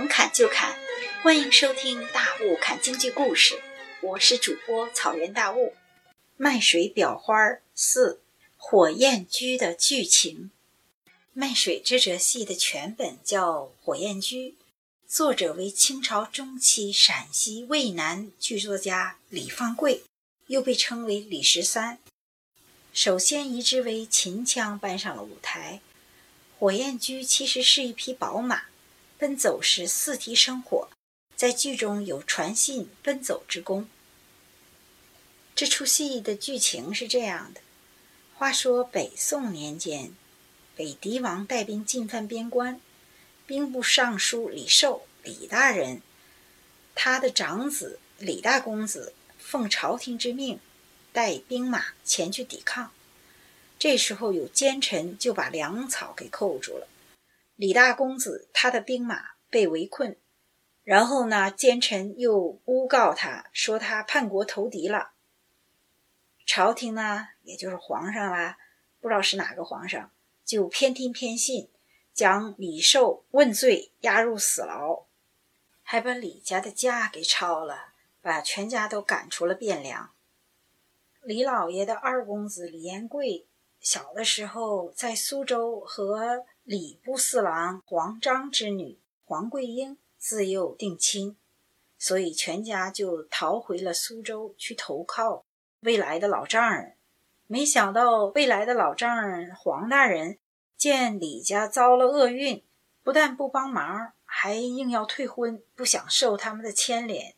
能砍就砍，欢迎收听《大雾砍京剧故事》，我是主播草原大雾。卖水裱花四火焰居的剧情。卖水这折戏的全本叫《火焰居》，作者为清朝中期陕西渭南剧作家李方贵，又被称为李十三。首先移植为秦腔搬上了舞台。火焰驹其实是一匹宝马，奔走时四蹄生火，在剧中有传信奔走之功。这出戏的剧情是这样的：话说北宋年间，北狄王带兵进犯边关，兵部尚书李寿李大人，他的长子李大公子奉朝廷之命，带兵马前去抵抗。这时候有奸臣就把粮草给扣住了，李大公子他的兵马被围困，然后呢，奸臣又诬告他说他叛国投敌了。朝廷呢，也就是皇上啦，不知道是哪个皇上，就偏听偏信，将李寿问罪，押入死牢，还把李家的家给抄了，把全家都赶出了汴梁。李老爷的二公子李延贵。小的时候，在苏州和礼部侍郎黄章之女黄桂英自幼定亲，所以全家就逃回了苏州去投靠未来的老丈人。没想到未来的老丈人黄大人见李家遭了厄运，不但不帮忙，还硬要退婚，不想受他们的牵连。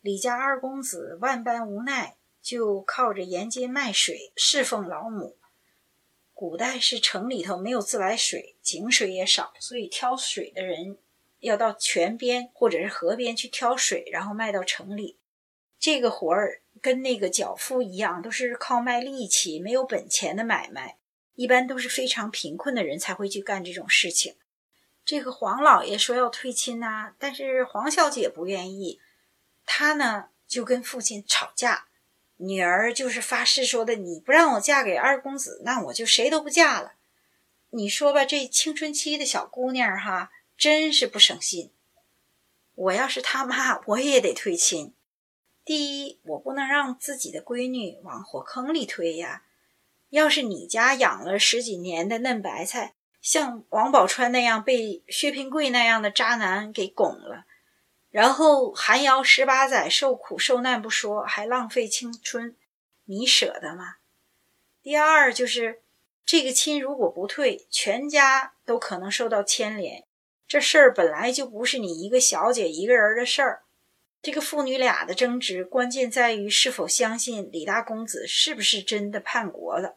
李家二公子万般无奈，就靠着沿街卖水侍奉老母。古代是城里头没有自来水，井水也少，所以挑水的人要到泉边或者是河边去挑水，然后卖到城里。这个活儿跟那个脚夫一样，都是靠卖力气、没有本钱的买卖，一般都是非常贫困的人才会去干这种事情。这个黄老爷说要退亲呐，但是黄小姐不愿意，她呢就跟父亲吵架。女儿就是发誓说的：“你不让我嫁给二公子，那我就谁都不嫁了。”你说吧，这青春期的小姑娘哈，真是不省心。我要是他妈，我也得退亲。第一，我不能让自己的闺女往火坑里推呀。要是你家养了十几年的嫩白菜，像王宝钏那样被薛平贵那样的渣男给拱了。然后寒窑十八载受苦受难不说，还浪费青春，你舍得吗？第二就是这个亲如果不退，全家都可能受到牵连。这事儿本来就不是你一个小姐一个人的事儿。这个父女俩的争执，关键在于是否相信李大公子是不是真的叛国了。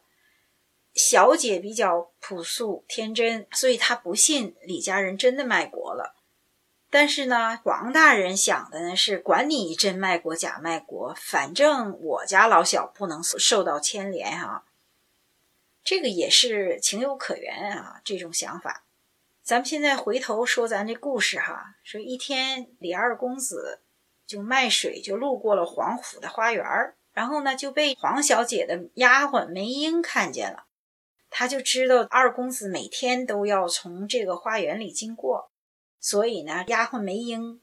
小姐比较朴素天真，所以她不信李家人真的卖国。但是呢，黄大人想的呢是管你真卖国假卖国，反正我家老小不能受到牵连哈。这个也是情有可原啊，这种想法。咱们现在回头说咱这故事哈，说一天李二公子就卖水，就路过了黄府的花园然后呢就被黄小姐的丫鬟梅英看见了，他就知道二公子每天都要从这个花园里经过。所以呢，丫鬟梅英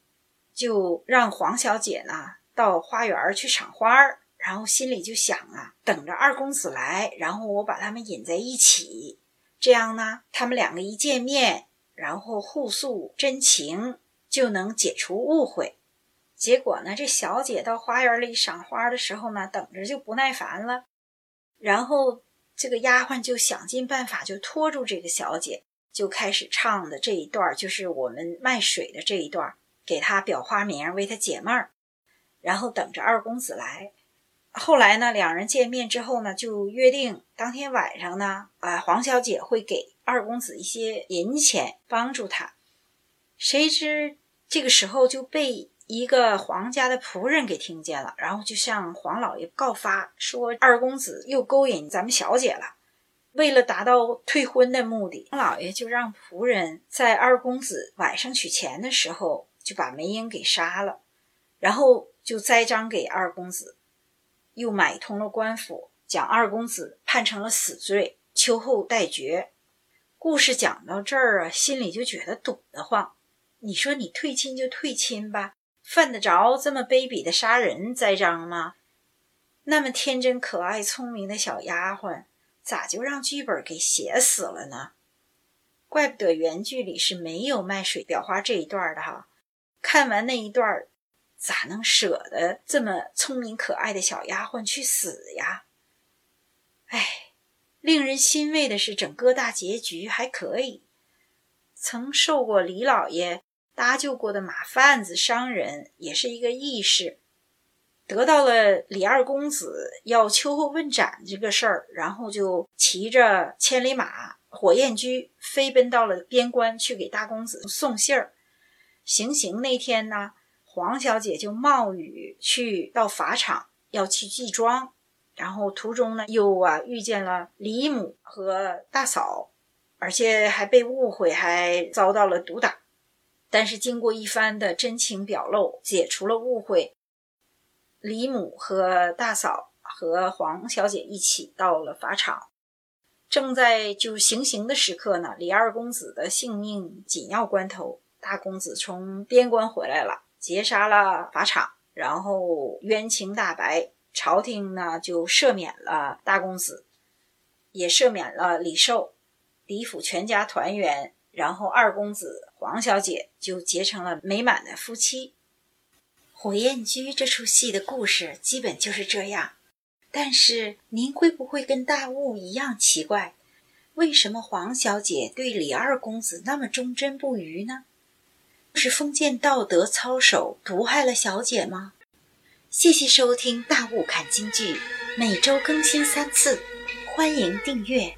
就让黄小姐呢到花园去赏花儿，然后心里就想啊，等着二公子来，然后我把他们引在一起，这样呢，他们两个一见面，然后互诉真情，就能解除误会。结果呢，这小姐到花园里赏花的时候呢，等着就不耐烦了，然后这个丫鬟就想尽办法就拖住这个小姐。就开始唱的这一段，就是我们卖水的这一段，给他裱花名，为他解闷儿，然后等着二公子来。后来呢，两人见面之后呢，就约定当天晚上呢，啊，黄小姐会给二公子一些银钱帮助他。谁知这个时候就被一个皇家的仆人给听见了，然后就向黄老爷告发说二公子又勾引咱们小姐了。为了达到退婚的目的，老爷就让仆人在二公子晚上取钱的时候就把梅英给杀了，然后就栽赃给二公子，又买通了官府，将二公子判成了死罪，秋后待决。故事讲到这儿啊，心里就觉得堵得慌。你说你退亲就退亲吧，犯得着这么卑鄙的杀人栽赃吗？那么天真可爱、聪明的小丫鬟，咋就让剧本给写死了呢？怪不得原剧里是没有卖水裱花这一段的哈。看完那一段，咋能舍得这么聪明可爱的小丫鬟去死呀？哎，令人欣慰的是，整个大结局还可以。曾受过李老爷搭救过的马贩子商人，也是一个义士，得到了李二公子要秋后问斩这个事儿，然后就骑着千里马火焰驹飞奔到了边关去给大公子送信儿。行刑那天呢，黄小姐就冒雨去到法场要去祭庄，然后途中呢又啊遇见了李母和大嫂。而且还被误会，还遭到了毒打。但是经过一番的真情表露，解除了误会。李母和大嫂和黄小姐一起到了法场，正在就行刑的时刻呢。李二公子的性命紧要关头，大公子从边关回来了，劫杀了法场，然后冤情大白，朝廷呢就赦免了大公子，也赦免了李寿。李府全家团圆，然后二公子黄小姐就结成了美满的夫妻。《火焰驹》这出戏的故事基本就是这样，但是您会不会跟大雾一样奇怪？为什么黄小姐对李二公子那么忠贞不渝呢？是封建道德操守毒害了小姐吗？谢谢收听《大雾看京剧》，每周更新三次，欢迎订阅。